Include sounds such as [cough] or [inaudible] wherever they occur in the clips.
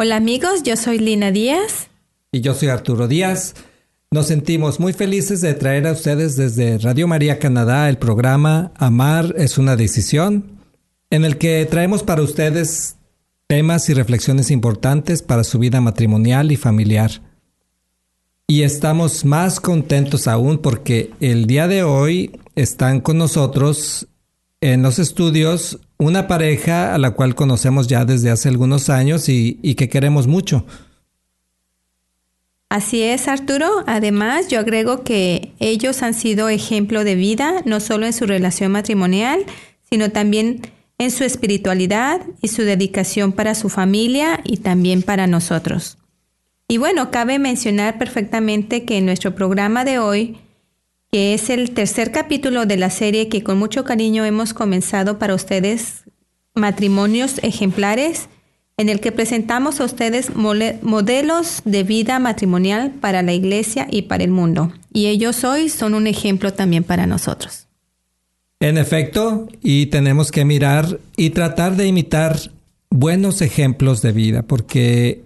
Hola amigos, yo soy Lina Díaz. Y yo soy Arturo Díaz. Nos sentimos muy felices de traer a ustedes desde Radio María Canadá el programa Amar es una decisión, en el que traemos para ustedes temas y reflexiones importantes para su vida matrimonial y familiar. Y estamos más contentos aún porque el día de hoy están con nosotros en los estudios una pareja a la cual conocemos ya desde hace algunos años y, que queremos mucho. Así es, Arturo. Además, yo agrego que ellos han sido ejemplo de vida, no solo en su relación matrimonial, sino también en su espiritualidad y su dedicación para su familia y también para nosotros. Y bueno, cabe mencionar perfectamente que en nuestro programa de hoy, que es el tercer capítulo de la serie que con mucho cariño hemos comenzado para ustedes, Matrimonios Ejemplares, en el que presentamos a ustedes modelos de vida matrimonial para la iglesia y para el mundo. Y ellos hoy son un ejemplo también para nosotros. En efecto, y tenemos que mirar y tratar de imitar buenos ejemplos de vida, porque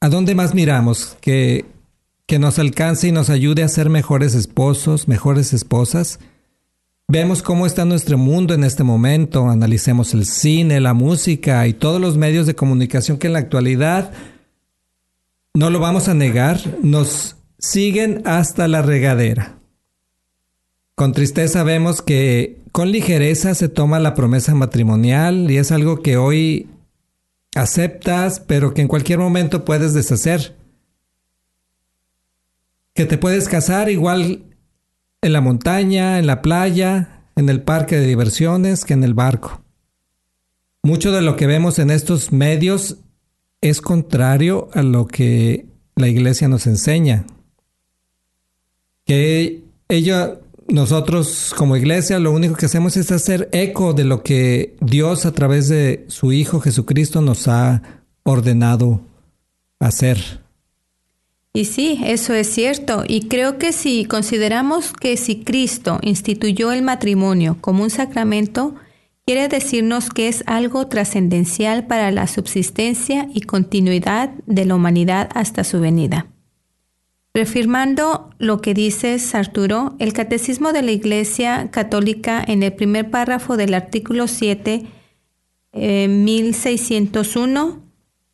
¿a dónde más miramos? Que, que nos alcance y nos ayude a ser mejores esposos, mejores esposas. Vemos cómo está nuestro mundo en este momento, analicemos el cine, la música y todos los medios de comunicación que en la actualidad, no lo vamos a negar, nos siguen hasta la regadera. Con tristeza vemos que con ligereza se toma la promesa matrimonial y es algo que hoy aceptas, pero que en cualquier momento puedes deshacer. Que te puedes casar igual en la montaña, en la playa, en el parque de diversiones que en el barco. Mucho de lo que vemos en estos medios es contrario a lo que la iglesia nos enseña. Que ella, nosotros como iglesia, lo único que hacemos es hacer eco de lo que Dios a través de su Hijo Jesucristo nos ha ordenado hacer. Y sí, eso es cierto. Y creo que si consideramos que si Cristo instituyó el matrimonio como un sacramento, quiere decirnos que es algo trascendencial para la subsistencia y continuidad de la humanidad hasta su venida. Reafirmando lo que dices, Arturo, el Catecismo de la Iglesia Católica en el primer párrafo del artículo 7, eh, 1601,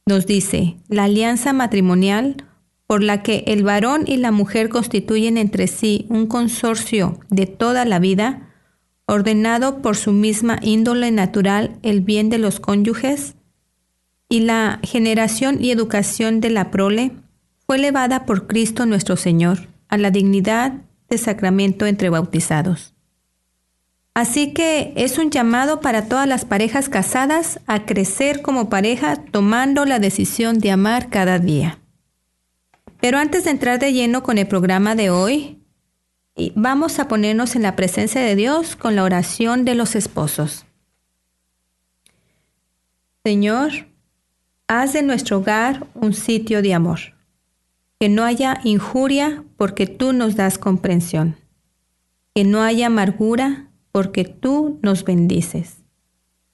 nos dice, la alianza matrimonial por la que el varón y la mujer constituyen entre sí un consorcio de toda la vida, ordenado por su misma índole natural el bien de los cónyuges, y la generación y educación de la prole, fue elevada por Cristo nuestro Señor a la dignidad de sacramento entre bautizados. Así que es un llamado para todas las parejas casadas a crecer como pareja tomando la decisión de amar cada día. Pero antes de entrar de lleno con el programa de hoy, vamos a ponernos en la presencia de Dios con la oración de los esposos. Señor, haz de nuestro hogar un sitio de amor, que no haya injuria porque tú nos das comprensión, que no haya amargura porque tú nos bendices,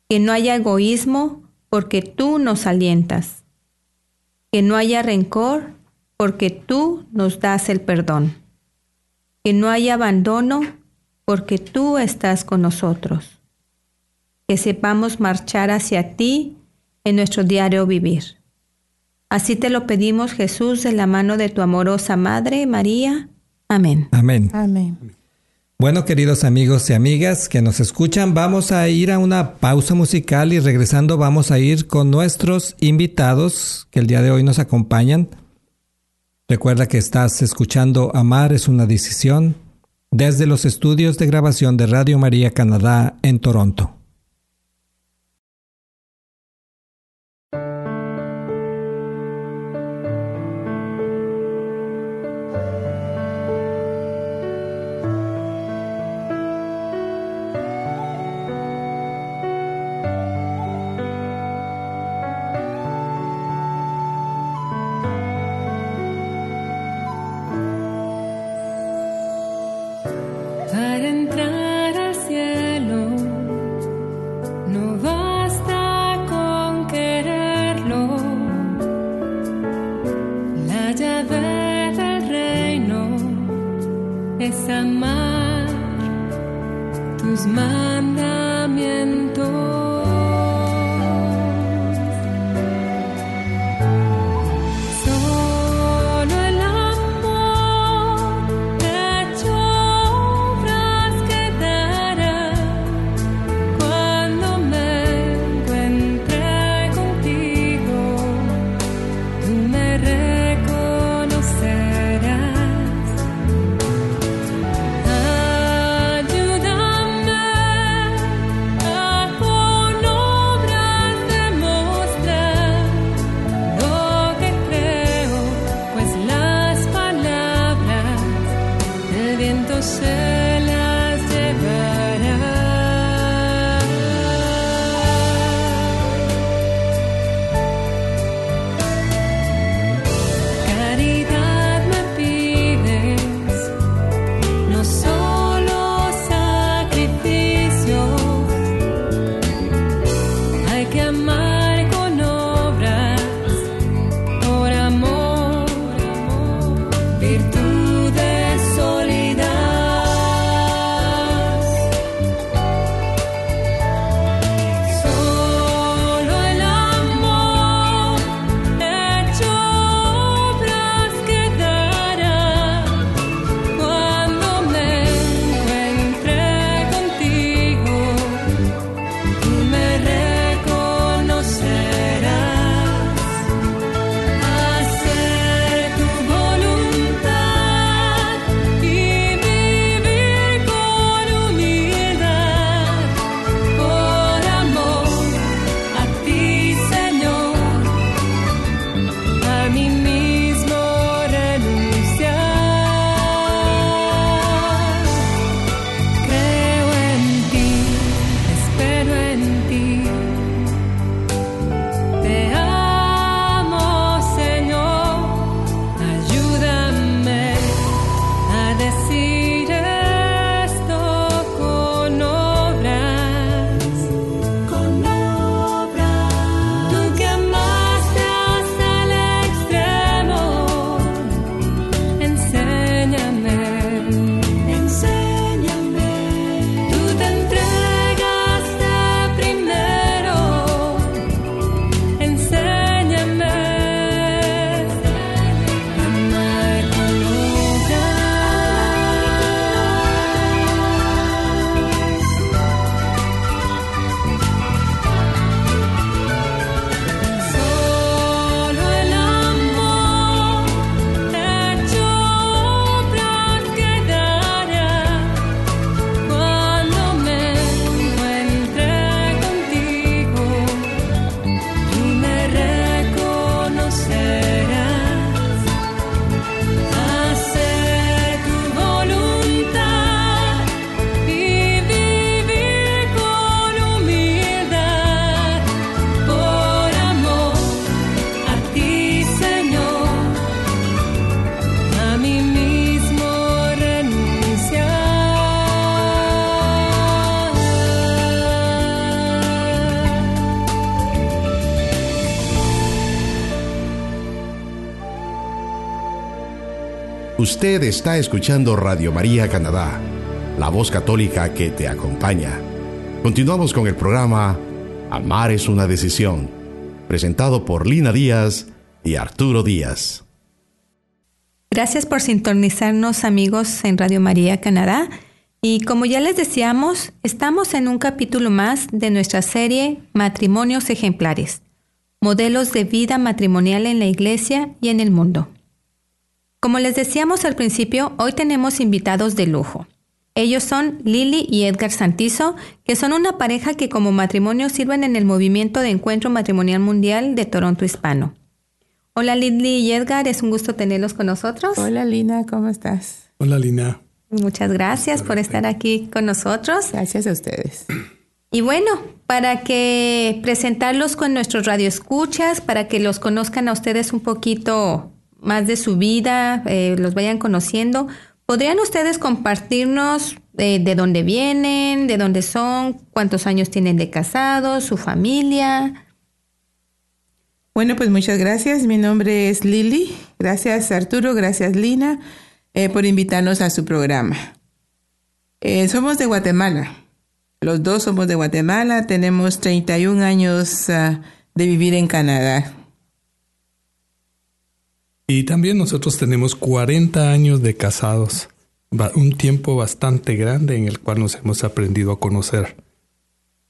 que no haya egoísmo porque tú nos alientas, que no haya rencor porque tú nos das el perdón. Que no haya abandono, porque tú estás con nosotros. Que sepamos marchar hacia ti en nuestro diario vivir. Así te lo pedimos, Jesús, de la mano de tu amorosa Madre, María. Amén. Amén. Amén. Bueno, queridos amigos y amigas que nos escuchan, vamos a ir a una pausa musical y regresando vamos a ir con nuestros invitados que el día de hoy nos acompañan. Recuerda que estás escuchando Amar es una decisión desde los estudios de grabación de Radio María Canadá en Toronto. tus mandamientos. Usted está escuchando Radio María Canadá, la voz católica que te acompaña. Continuamos con el programa Amar es una decisión, presentado por Lina Díaz y Arturo Díaz. Gracias por sintonizarnos amigos en Radio María Canadá. Y como ya les decíamos, estamos en un capítulo más de nuestra serie Matrimonios Ejemplares, modelos de vida matrimonial en la Iglesia y en el mundo. Como les decíamos al principio, hoy tenemos invitados de lujo. Ellos son Lili y Edgar Santizo, que son una pareja que como matrimonio sirven en el movimiento de encuentro matrimonial mundial de Toronto Hispano. Hola Lili y Edgar, es un gusto tenerlos con nosotros. Hola Lina, ¿cómo estás? Hola Lina. Muchas gracias por estar aquí con nosotros. Gracias a ustedes. Y bueno, para que presentarlos con nuestros radioescuchas, para que los conozcan a ustedes un poquito más de su vida, eh, los vayan conociendo. ¿Podrían ustedes compartirnos de, de, dónde vienen, de dónde son, cuántos años tienen de casados, su familia? Bueno, pues muchas gracias. Mi nombre es Lili. Gracias Arturo, gracias Lina eh, por invitarnos a su programa. Eh, somos de Guatemala. Los dos somos de Guatemala. Tenemos 31 años uh, de vivir en Canadá. Y también nosotros tenemos 40 años de casados, un tiempo bastante grande en el cual nos hemos aprendido a conocer.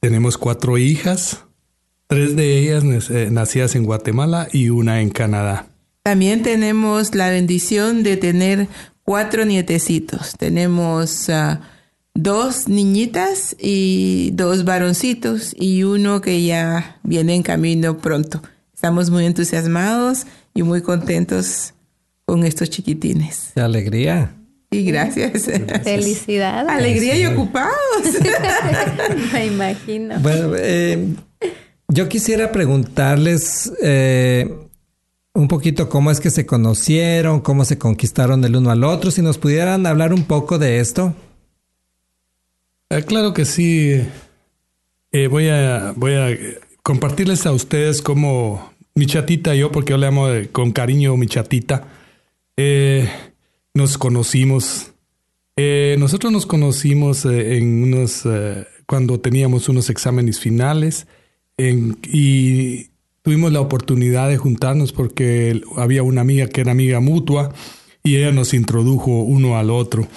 Tenemos cuatro hijas, tres de ellas eh, nacidas en Guatemala y una en Canadá. También tenemos la bendición de tener cuatro nietecitos. Tenemos uh, dos niñitas y dos varoncitos y uno que ya viene en camino pronto. Estamos muy entusiasmados y muy contentos con estos chiquitines. ¡Qué alegría! Y gracias. Felicidades. Alegría y ocupados. [laughs] Me imagino. Bueno, eh, yo quisiera preguntarles eh, un poquito cómo es que se conocieron, cómo se conquistaron el uno al otro, si nos pudieran hablar un poco de esto. Eh, claro que sí. Eh, voy, a, voy a compartirles a ustedes cómo mi chatita y yo, porque yo le amo con cariño mi chatita, eh, nos conocimos. Eh, nosotros nos conocimos eh, en unos, cuando teníamos unos exámenes finales y tuvimos la oportunidad de juntarnos porque había una amiga que era amiga mutua y ella nos introdujo uno al otro.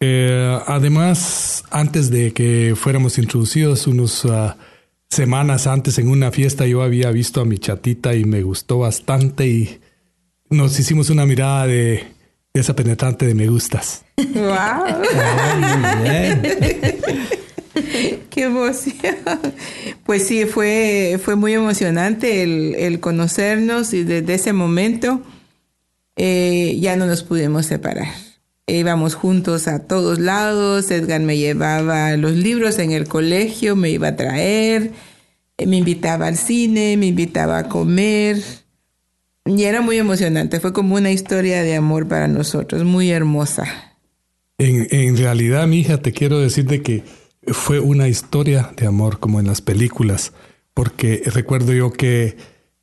Además, antes de que fuéramos introducidos, unos uh, semanas antes en una fiesta yo había visto a mi chatita y me gustó bastante y nos hicimos una mirada de, de esa penetrante de me gustas. ¡Wow! [laughs] ¡Qué emoción! Pues sí, fue, fue muy emocionante el, el conocernos y desde ese momento eh, ya no nos pudimos separar. Íbamos juntos a todos lados, Edgar me llevaba los libros en el colegio, me iba a traer, me invitaba al cine, me invitaba a comer. Y era muy emocionante, fue como una historia de amor para nosotros, muy hermosa. En, en realidad, mi hija, te quiero decirte que fue una historia de amor como en las películas, porque recuerdo yo que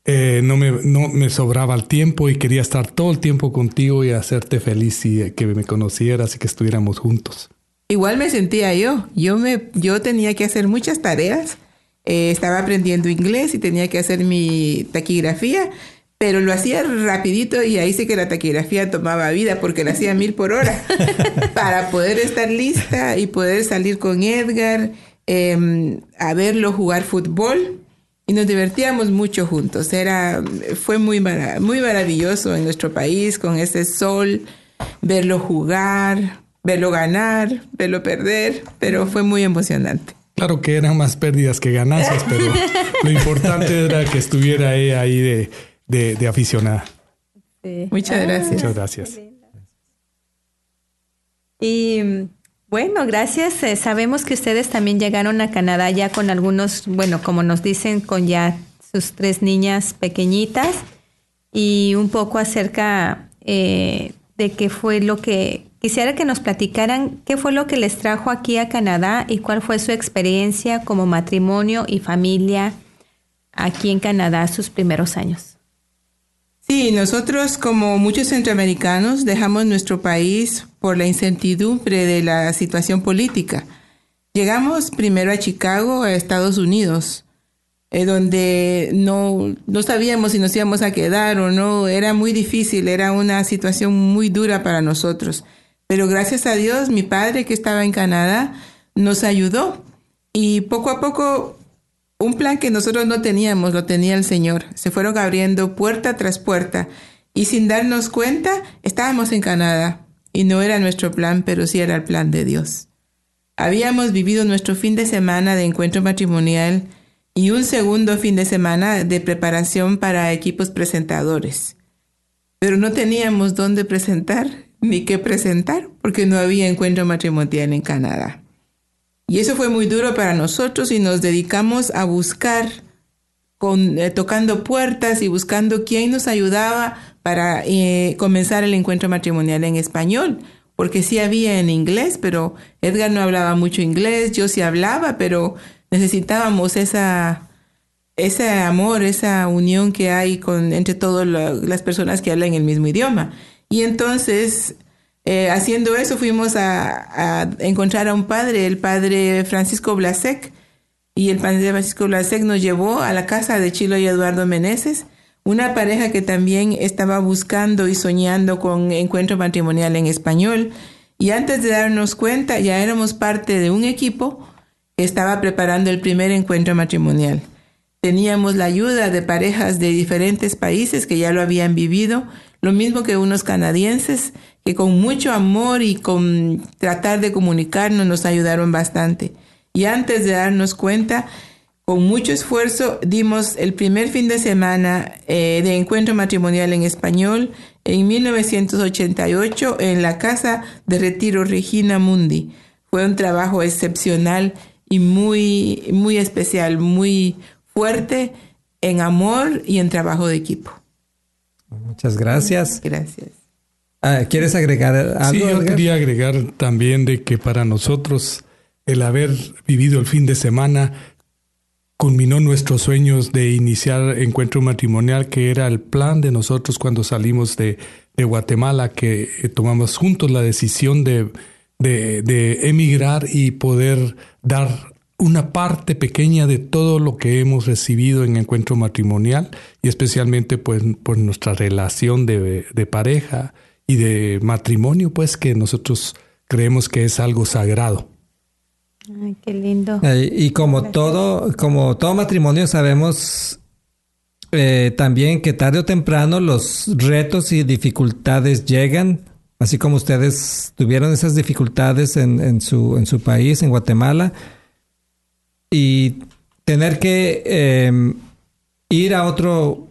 eh, no, me, no me sobraba el tiempo y quería estar todo el tiempo contigo y hacerte feliz y que me conocieras y que estuviéramos juntos. Igual me sentía yo, yo, me, yo tenía que hacer muchas tareas, eh, estaba aprendiendo inglés y tenía que hacer mi taquigrafía, pero lo hacía rapidito y ahí sí que la taquigrafía tomaba vida porque la hacía mil por hora [laughs] para poder estar lista y poder salir con Edgar eh, a verlo jugar fútbol y nos divertíamos mucho juntos. Era, fue muy, marav muy maravilloso en nuestro país con ese sol, verlo jugar, verlo ganar, verlo perder, pero fue muy emocionante. Claro que eran más pérdidas que ganancias, pero lo importante era que estuviera ella ahí de, de, de aficionada. Sí. Muchas ah, gracias. Muchas gracias. Y bueno, gracias. Eh, sabemos que ustedes también llegaron a Canadá ya con algunos, bueno, como nos dicen, con ya sus tres niñas pequeñitas y un poco acerca eh, de qué fue lo que quisiera que nos platicaran, qué fue lo que les trajo aquí a Canadá y cuál fue su experiencia como matrimonio y familia aquí en Canadá sus primeros años. Sí, nosotros como muchos centroamericanos dejamos nuestro país por la incertidumbre de la situación política. Llegamos primero a Chicago, a Estados Unidos, eh, donde no, no sabíamos si nos íbamos a quedar o no. Era muy difícil, era una situación muy dura para nosotros. Pero gracias a Dios, mi padre que estaba en Canadá nos ayudó y poco a poco un plan que nosotros no teníamos, lo tenía el Señor. Se fueron abriendo puerta tras puerta y sin darnos cuenta estábamos en Canadá y no era nuestro plan, pero sí era el plan de Dios. Habíamos vivido nuestro fin de semana de encuentro matrimonial y un segundo fin de semana de preparación para equipos presentadores. Pero no teníamos dónde presentar ni qué presentar porque no había encuentro matrimonial en Canadá. Y eso fue muy duro para nosotros y nos dedicamos a buscar, eh, tocando puertas y buscando quién nos ayudaba para eh, comenzar el encuentro matrimonial en español, porque sí había en inglés, pero Edgar no hablaba mucho inglés, yo sí hablaba, pero necesitábamos esa, ese amor, esa unión que hay con, entre todas las personas que hablan el mismo idioma. Y entonces eh, haciendo eso fuimos a, encontrar a un padre, el padre Francisco Blasek, y el padre Francisco Blasek nos llevó a la casa de Chilo y Eduardo Meneses, una pareja que también estaba buscando y soñando con encuentro matrimonial en español. Y antes de darnos cuenta, ya éramos parte de un equipo que estaba preparando el primer encuentro matrimonial. Teníamos la ayuda de parejas de diferentes países que ya lo habían vivido, lo mismo que unos canadienses que con mucho amor y con tratar de comunicarnos nos ayudaron bastante. Y antes de darnos cuenta, con mucho esfuerzo dimos el primer fin de semana eh, de encuentro matrimonial en español en 1988 en la Casa de Retiro Regina Mundi. Fue un trabajo excepcional y muy, muy especial, muy fuerte en amor y en trabajo de equipo. Muchas gracias. Gracias. Ah, ¿Quieres agregar algo? Sí, yo quería agregar también de que para nosotros el haber vivido el fin de semana culminó nuestros sueños de iniciar encuentro matrimonial, que era el plan de nosotros cuando salimos de, Guatemala, que eh, tomamos juntos la decisión de, de, emigrar y poder dar una parte pequeña de todo lo que hemos recibido en encuentro matrimonial y especialmente pues por nuestra relación de, de pareja y de matrimonio, pues que nosotros creemos que es algo sagrado. Ay, qué lindo. Y como todo, como todo matrimonio sabemos eh, también que tarde o temprano los retos y dificultades llegan, así como ustedes tuvieron esas dificultades en, en, su, en su país, en Guatemala, y tener que eh, ir a otro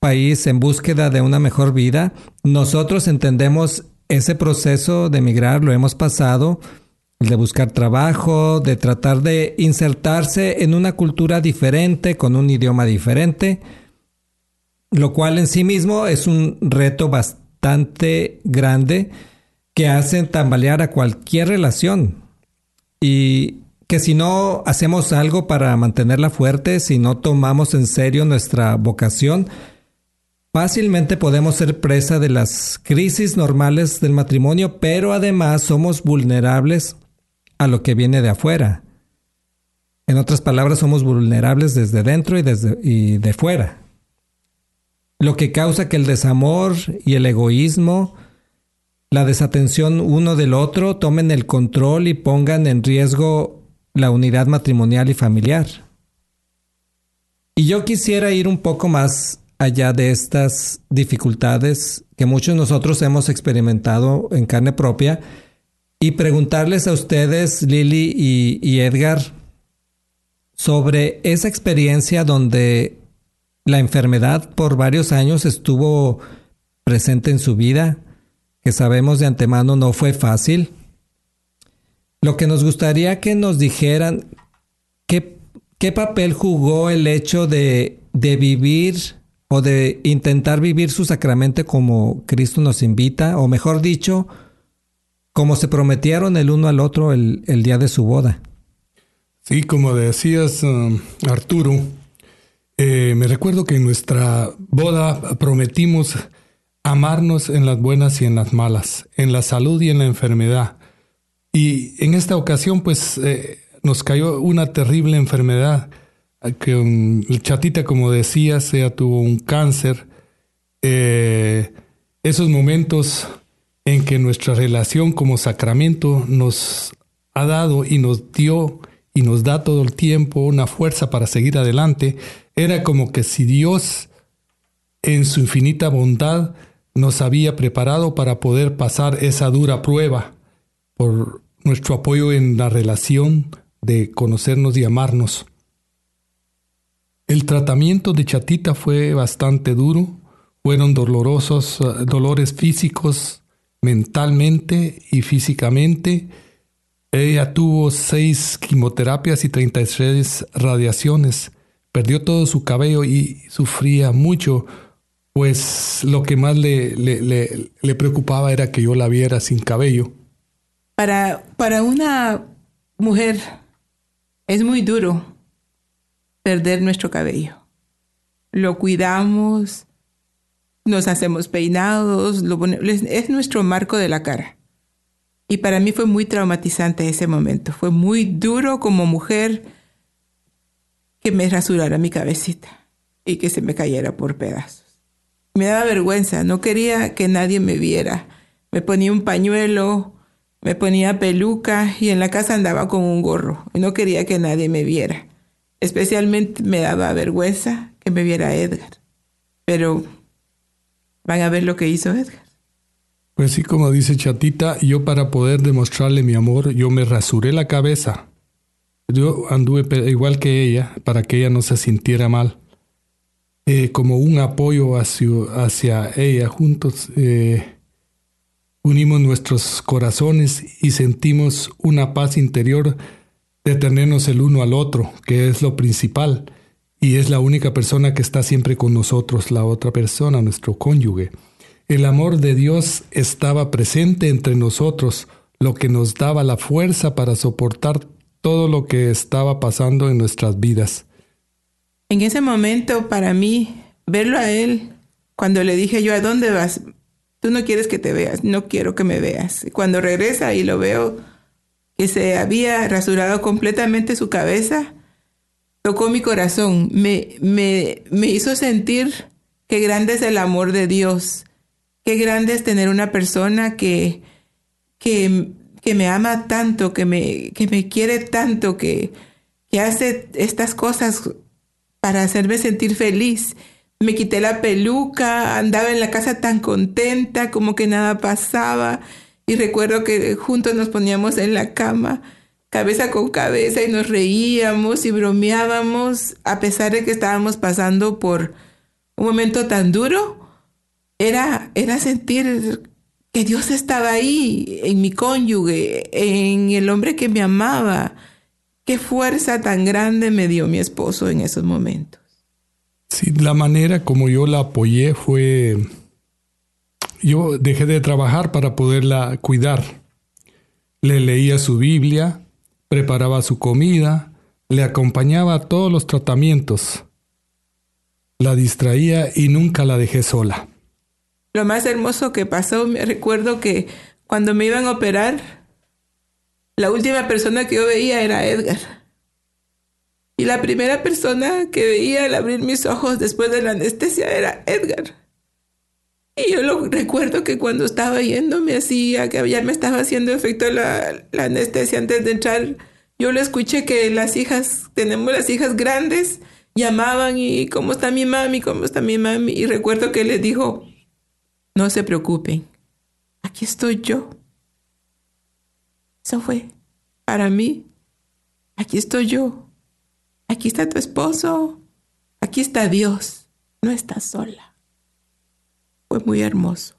país en búsqueda de una mejor vida, nosotros entendemos ese proceso de emigrar, lo hemos pasado, de buscar trabajo, de tratar de insertarse en una cultura diferente, con un idioma diferente, lo cual en sí mismo es un reto bastante grande que hace tambalear a cualquier relación. Y que si no hacemos algo para mantenerla fuerte, si no tomamos en serio nuestra vocación, Fácilmente podemos ser presa de las crisis normales del matrimonio, pero además somos vulnerables a lo que viene de afuera. En otras palabras, somos vulnerables desde dentro y, desde, y de fuera. Lo que causa que el desamor y el egoísmo, la desatención uno del otro, tomen el control y pongan en riesgo la unidad matrimonial y familiar. Y yo quisiera ir un poco más allá de estas dificultades que muchos de nosotros hemos experimentado en carne propia y preguntarles a ustedes, Lili y, Edgar, sobre esa experiencia donde la enfermedad por varios años estuvo presente en su vida, que sabemos de antemano no fue fácil. Lo que nos gustaría que nos dijeran, ¿qué, papel jugó el hecho de, de vivir o de intentar vivir su sacramento como Cristo nos invita, o mejor dicho, como se prometieron el uno al otro el, día de su boda. Sí, como decías, um, Arturo, Eh, me recuerdo que en nuestra boda prometimos amarnos en las buenas y en las malas, en la salud y en la enfermedad. Y en esta ocasión, pues, eh, nos cayó una terrible enfermedad, que el chatita, como decías, ella tuvo un cáncer. Eh, esos momentos en que nuestra relación como sacramento nos ha dado y nos dio y nos da todo el tiempo una fuerza para seguir adelante, era como que si Dios en su infinita bondad nos había preparado para poder pasar esa dura prueba por nuestro apoyo en la relación de conocernos y amarnos. El tratamiento de Chatita fue bastante duro, fueron dolorosos eh, dolores físicos, mentalmente y físicamente. Ella tuvo seis quimioterapias y 33 radiaciones. Perdió todo su cabello y sufría mucho, pues lo que más le, le, le preocupaba era que yo la viera sin cabello. Para, para una mujer es muy duro perder nuestro cabello. Lo cuidamos, nos hacemos peinados, lo es nuestro marco de la cara. Y para mí fue muy traumatizante ese momento. Fue muy duro como mujer que me rasurara mi cabecita y que se me cayera por pedazos. Me daba vergüenza, no quería que nadie me viera. Me ponía un pañuelo, me ponía peluca y en la casa andaba con un gorro no quería que nadie me viera. Especialmente me daba vergüenza que me viera Edgar. Pero van a ver lo que hizo Edgar. Pues sí, como dice Chatita, yo para poder demostrarle mi amor, yo me rasuré la cabeza. Yo anduve igual que ella, para que ella no se sintiera mal. Eh, como un apoyo hacia, ella juntos. Eh, unimos nuestros corazones y sentimos una paz interior de tenernos el uno al otro, que es lo principal, y es la única persona que está siempre con nosotros, la otra persona, nuestro cónyuge. El amor de Dios estaba presente entre nosotros, lo que nos daba la fuerza para soportar todo lo que estaba pasando en nuestras vidas. En ese momento, para mí, verlo a él, cuando le dije yo, ¿a dónde vas? Tú no quieres que te veas, no quiero que me veas. Cuando regresa y lo veo que se había rasurado completamente su cabeza, tocó mi corazón, me, me, me hizo sentir qué grande es el amor de Dios, qué grande es tener una persona que, que, que me ama tanto, que me, que me quiere tanto, que, que hace estas cosas para hacerme sentir feliz. Me quité la peluca, andaba en la casa tan contenta como que nada pasaba y recuerdo que juntos nos poníamos en la cama, cabeza con cabeza y nos reíamos y bromeábamos a pesar de que estábamos pasando por un momento tan duro. Era, era sentir que Dios estaba ahí, en mi cónyuge, en el hombre que me amaba. Qué fuerza tan grande me dio mi esposo en esos momentos. Sí, la manera como yo la apoyé fue, yo dejé de trabajar para poderla cuidar. Le leía su Biblia, preparaba su comida, le acompañaba a todos los tratamientos. La distraía y nunca la dejé sola. Lo más hermoso que pasó, me recuerdo que cuando me iban a operar, la última persona que yo veía era Edgar. Y la primera persona que veía al abrir mis ojos después de la anestesia era Edgar. Y yo lo recuerdo que cuando estaba yendo me hacía, que ya me estaba haciendo efecto la, anestesia antes de entrar, yo le escuché que las hijas, tenemos las hijas grandes, llamaban y ¿cómo está mi mami? ¿Cómo está mi mami? Y recuerdo que le dijo, no se preocupen, aquí estoy yo. Eso fue para mí, aquí estoy yo aquí está tu esposo, aquí está Dios, no estás sola. Muy hermoso.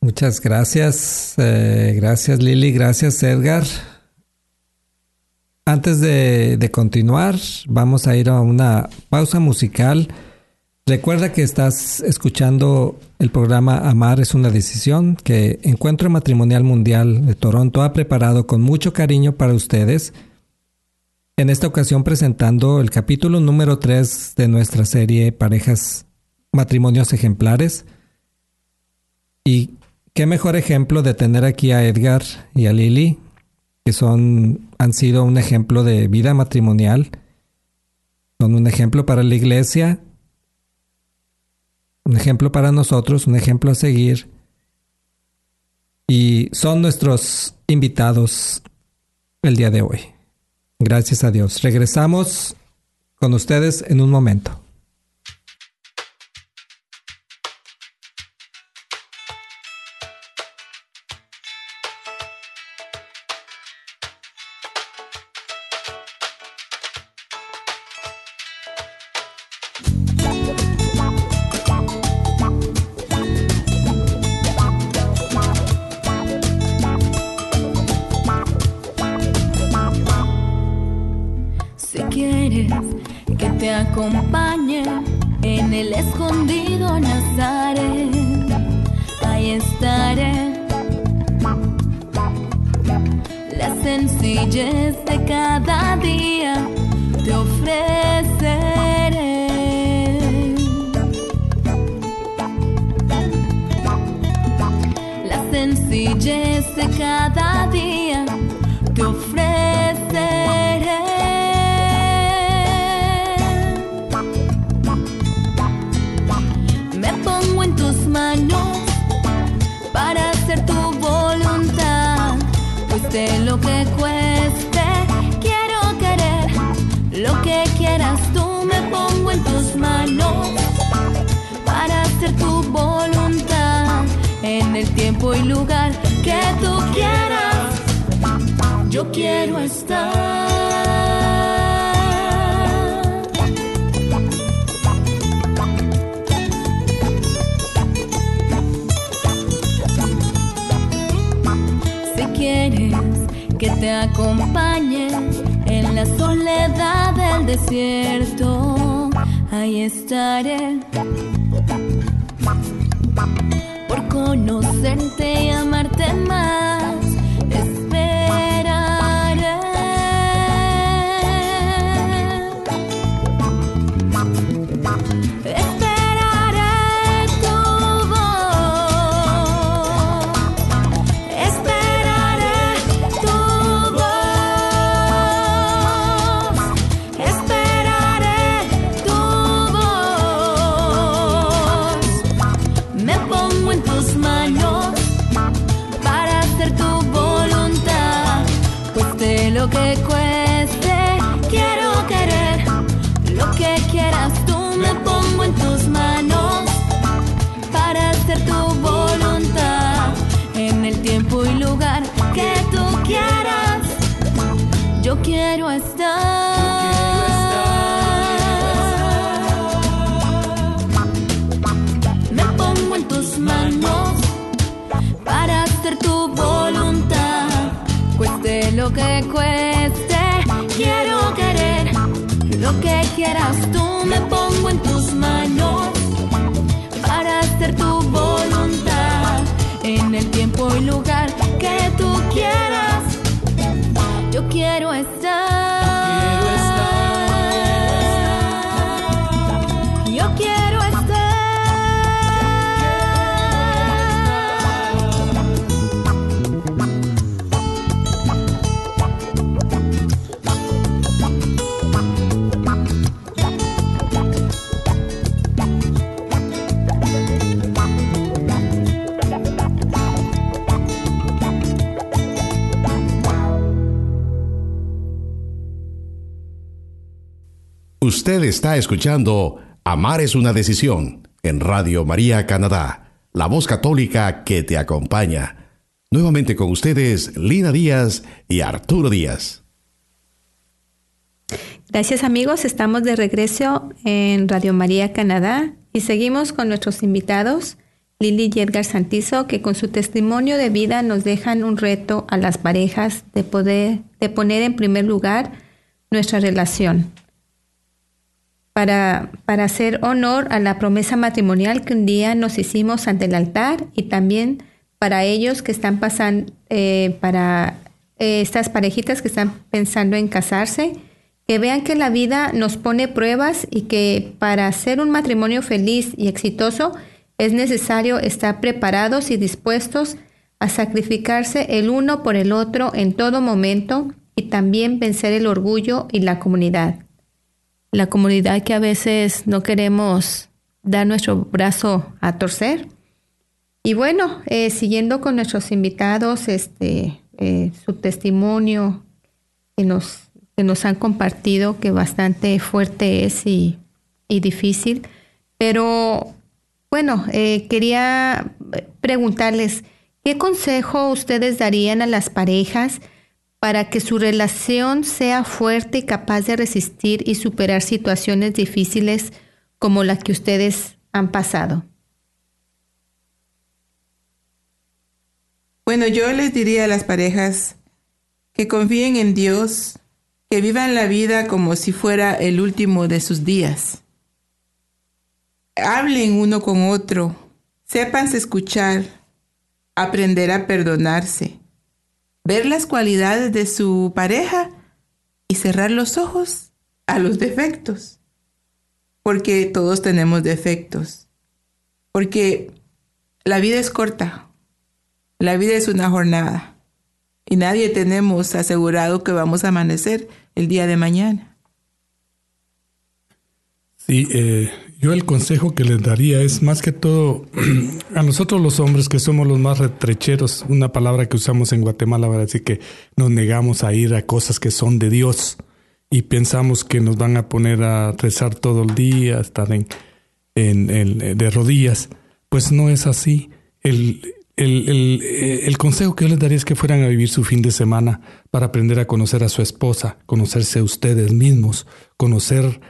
Muchas gracias, eh, gracias Lili, gracias Edgar. Antes de, de continuar, vamos a ir a una pausa musical. Recuerda que estás escuchando el programa Amar es una decisión que Encuentro Matrimonial Mundial de Toronto ha preparado con mucho cariño para ustedes. En esta ocasión presentando el capítulo número 3 de nuestra serie Parejas Matrimonios Ejemplares. Y qué mejor ejemplo de tener aquí a Edgar y a Lily, que son, han sido un ejemplo de vida matrimonial, son un ejemplo para la iglesia, un ejemplo para nosotros, un ejemplo a seguir. Y son nuestros invitados el día de hoy. Gracias a Dios. Regresamos con ustedes en un momento. quieras tú, me pongo en tus manos para hacer tu voluntad en el tiempo y lugar que tú quieras. Yo quiero estar. Si quieres que te acompañe la soledad del desierto, ahí estaré. Por conocerte y amarte más Me pongo en tus manos, para hacer tu voluntad, cueste lo que cueste. Quiero querer lo que quieras tú. Me pongo en tus manos para hacer tu voluntad en el tiempo y lugar que tú quieras. Usted está escuchando Amar es una decisión en Radio María Canadá, la voz católica que te acompaña. Nuevamente con ustedes Lina Díaz y Arturo Díaz. Gracias amigos, estamos de regreso en Radio María Canadá y seguimos con nuestros invitados, Lili y Edgar Santizo, que con su testimonio de vida nos dejan un reto a las parejas de poder, de poner en primer lugar nuestra relación para, hacer honor a la promesa matrimonial que un día nos hicimos ante el altar y también para ellos que están pasando, eh, para eh, estas parejitas que están pensando en casarse que vean que la vida nos pone pruebas y que para hacer un matrimonio feliz y exitoso es necesario estar preparados y dispuestos a sacrificarse el uno por el otro en todo momento y también vencer el orgullo y la comunidad. La comunidad que a veces no queremos dar nuestro brazo a torcer. Y bueno, eh, siguiendo con nuestros invitados, este, eh, su testimonio que nos, que nos han compartido, que bastante fuerte es y, y difícil. Pero bueno, eh, quería preguntarles, ¿qué consejo ustedes darían a las parejas para que su relación sea fuerte y capaz de resistir y superar situaciones difíciles como las que ustedes han pasado? Bueno, yo les diría a las parejas que confíen en Dios, que vivan la vida como si fuera el último de sus días hablen uno con otro, sépanse escuchar, aprender a perdonarse, ver las cualidades de su pareja y cerrar los ojos a los defectos, porque todos tenemos defectos, porque la vida es corta, la vida es una jornada. Y nadie tenemos asegurado que vamos a amanecer el día de mañana. Sí, eh, yo el consejo que les daría es más que todo [clears throat] a nosotros los hombres que somos los más retrecheros, una palabra que usamos en Guatemala para decir que nos negamos a ir a cosas que son de Dios y pensamos que nos van a poner a rezar todo el día, estar en, en, de rodillas. Pues no es así. El, el, el, el, consejo que yo les daría es que fueran a vivir su fin de semana para aprender a conocer a su esposa, conocerse a ustedes mismos, conocer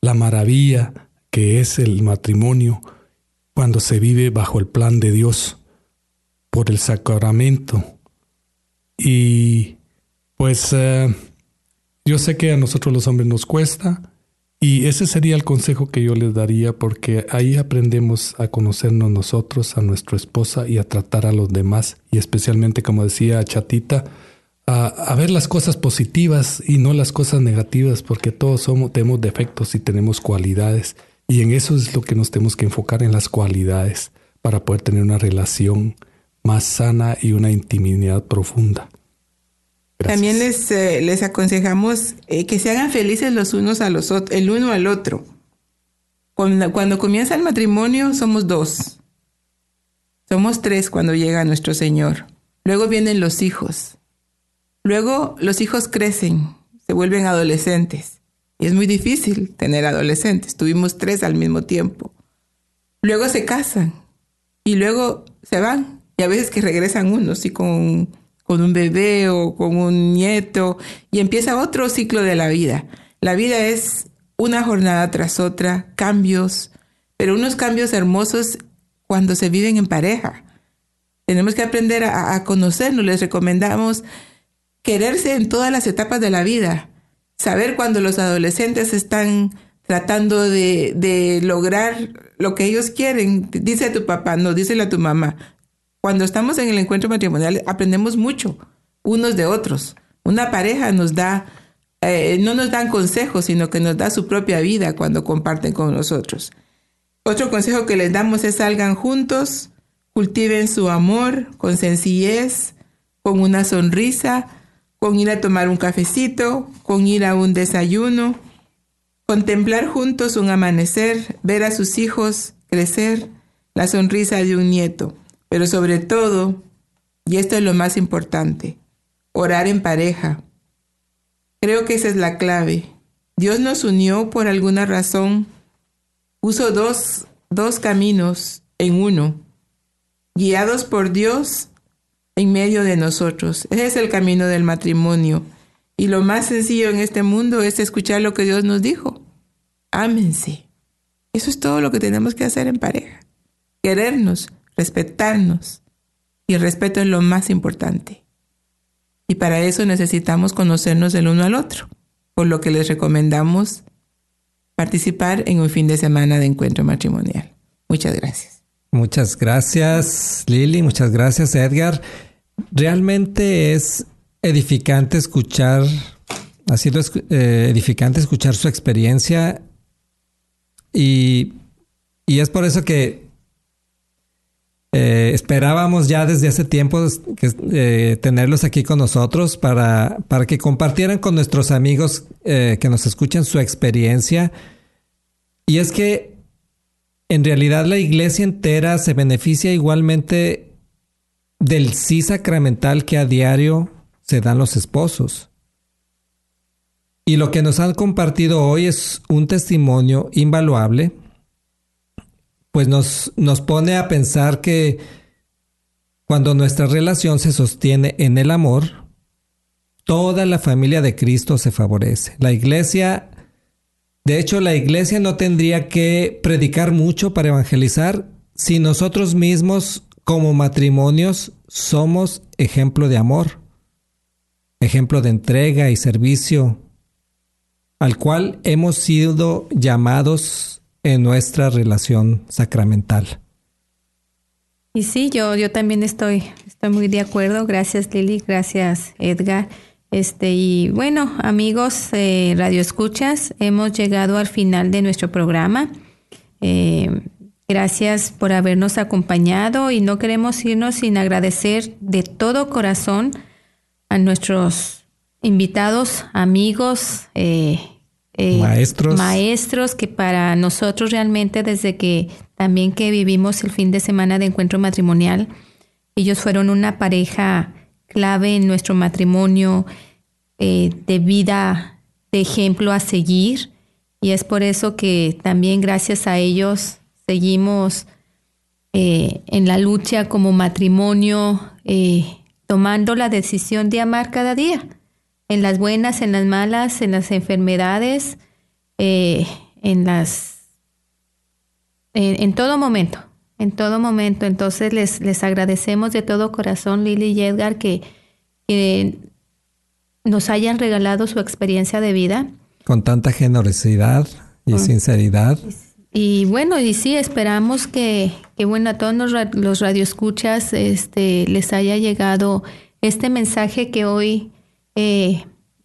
la maravilla que es el matrimonio cuando se vive bajo el plan de Dios por el sacramento. Y pues eh, yo sé que a nosotros los hombres nos cuesta y ese sería el consejo que yo les daría porque ahí aprendemos a conocernos nosotros, a nuestra esposa y a tratar a los demás y especialmente como decía Chatita, a, a, ver las cosas positivas y no las cosas negativas, porque todos somos, tenemos defectos y tenemos cualidades. Y en eso es lo que nos tenemos que enfocar en las cualidades para poder tener una relación más sana y una intimidad profunda. También les, eh, les aconsejamos eh, que se hagan felices los unos a los otros, el uno al otro. Cuando, cuando comienza el matrimonio somos dos. Somos tres cuando llega nuestro Señor. Luego vienen los hijos. Luego los hijos crecen, se vuelven adolescentes. Y es muy difícil tener adolescentes. Tuvimos tres al mismo tiempo. Luego se casan y luego se van. Y a veces que regresan unos y con, con un bebé o con un nieto. Y empieza otro ciclo de la vida. La vida es una jornada tras otra, cambios, pero unos cambios hermosos cuando se viven en pareja. Tenemos que aprender a, a conocernos. Les recomendamos quererse en todas las etapas de la vida saber cuando los adolescentes están tratando de, lograr lo que ellos quieren. Dice a tu papá, no, díselo a tu mamá. Cuando estamos en el encuentro matrimonial aprendemos mucho unos de otros. Una pareja nos da, eh, no nos dan consejos, sino que nos da su propia vida cuando comparten con nosotros. Otro consejo que les damos es salgan juntos, cultiven su amor con sencillez, con una sonrisa, con ir a tomar un cafecito, con ir a un desayuno, contemplar juntos un amanecer, ver a sus hijos crecer, la sonrisa de un nieto, pero sobre todo, y esto es lo más importante, orar en pareja. Creo que esa es la clave. Dios nos unió por alguna razón, puso dos, dos caminos en uno. Guiados por Dios, en medio de nosotros. Ese es el camino del matrimonio. Y lo más sencillo en este mundo es escuchar lo que Dios nos dijo. Ámense. Eso es todo lo que tenemos que hacer en pareja. Querernos, respetarnos. Y el respeto es lo más importante. Y para eso necesitamos conocernos el uno al otro, por lo que les recomendamos participar en un fin de semana de encuentro matrimonial. Muchas gracias. Muchas gracias, Lili. Muchas gracias, Edgar realmente es edificante escuchar Ha sido eh, edificante escuchar su experiencia y, y es por eso que eh, esperábamos ya desde hace tiempo que, eh, tenerlos aquí con nosotros para, para que compartieran con nuestros amigos que nos escuchan su experiencia. Y es que en realidad la iglesia entera se beneficia igualmente del sí sacramental que a diario se dan los esposos. Y lo que nos han compartido hoy es un testimonio invaluable, pues nos, nos pone a pensar que cuando nuestra relación se sostiene en el amor, toda la familia de Cristo se favorece. La iglesia de hecho, la iglesia no tendría que predicar mucho para evangelizar si nosotros mismos como matrimonios somos ejemplo de amor, ejemplo de entrega y servicio, al cual hemos sido llamados en nuestra relación sacramental. Y sí, yo, yo también estoy, estoy muy de acuerdo. Gracias Lili, gracias Edgar. Este, y bueno, amigos eh, Radio Escuchas, hemos llegado al final de nuestro programa. Eh, gracias por habernos acompañado y no queremos irnos sin agradecer de todo corazón a nuestros invitados, amigos, eh, maestros. maestros, que para nosotros realmente desde que también que vivimos el fin de semana de encuentro matrimonial, ellos fueron una pareja clave en nuestro matrimonio, eh, de vida, de ejemplo a seguir. Y es por eso que también gracias a ellos seguimos eh, en la lucha como matrimonio, eh, tomando la decisión de amar cada día, en las buenas, en las malas, en las enfermedades, en las en, todo momento, en todo momento. Entonces les, les agradecemos de todo corazón, Lili y Edgar, que, nos hayan regalado su experiencia de vida. Con tanta generosidad y sinceridad. Y, bueno, y sí, esperamos que, que bueno, a todos los, radioescuchas este, les haya llegado este mensaje que hoy eh,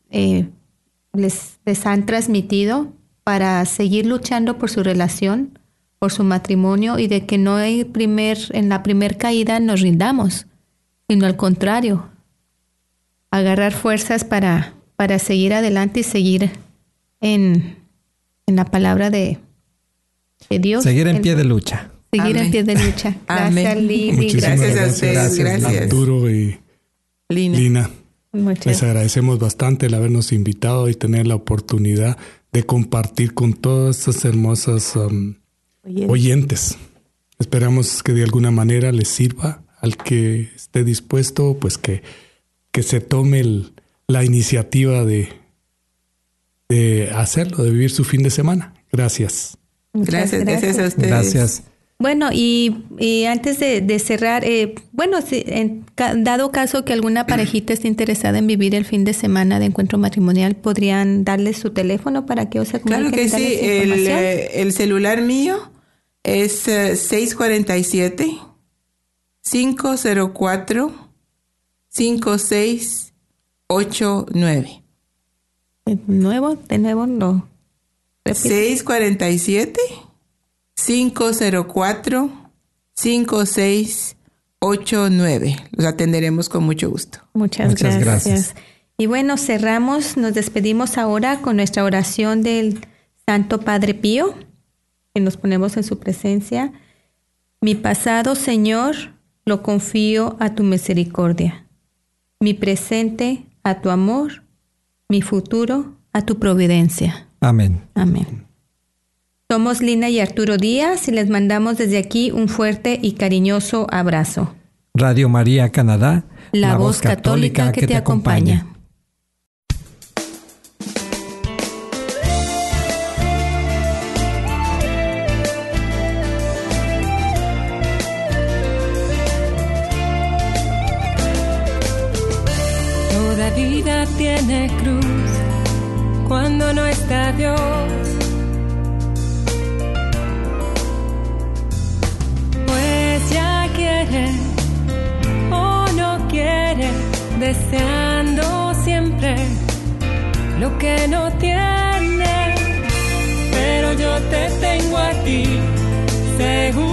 eh, les, les han transmitido para seguir luchando por su relación, por su matrimonio y de que no hay primer, en la primer caída nos rindamos, sino al contrario, agarrar fuerzas para, para seguir adelante y seguir en, en la palabra de, de Dios. Seguir en pie de lucha. Seguir en pie de lucha. Gracias, Lili. Gracias, a ustedes. Gracias. Arturo y Lina. Les agradecemos bastante el habernos invitado y tener la oportunidad de compartir con todas estas hermosas um, oyentes. Esperamos que de alguna manera les sirva al que esté dispuesto, pues que que se tome la iniciativa de, de hacerlo, de vivir su fin de semana. Gracias. Gracias, gracias, a ustedes. Gracias. Bueno, y, antes de, cerrar, eh, bueno, si, en, dado caso que alguna [clears throat] parejita esté interesada en vivir el fin de semana de encuentro matrimonial, ¿podrían darles su teléfono para que os se Claro que sí, el, eh, el, celular mío es 647 eh, 504 5689. ¿De nuevo? ¿De nuevo? No. 647 504 5689. Los atenderemos con mucho gusto. Muchas, gracias. Y bueno, cerramos, nos despedimos ahora con nuestra oración del Santo Padre Pío, que nos ponemos en su presencia. Mi pasado, Señor, lo confío a tu misericordia mi presente a tu amor, mi futuro a tu providencia. Amén. Amén. Somos Lina y Arturo Díaz y les mandamos desde aquí un fuerte y cariñoso abrazo. Radio María Canadá, la, voz católica, que, te acompaña. tiene cruz cuando no está Dios. Pues ya quiere o no quiere, deseando siempre lo que no tiene, pero yo te tengo a ti, seguro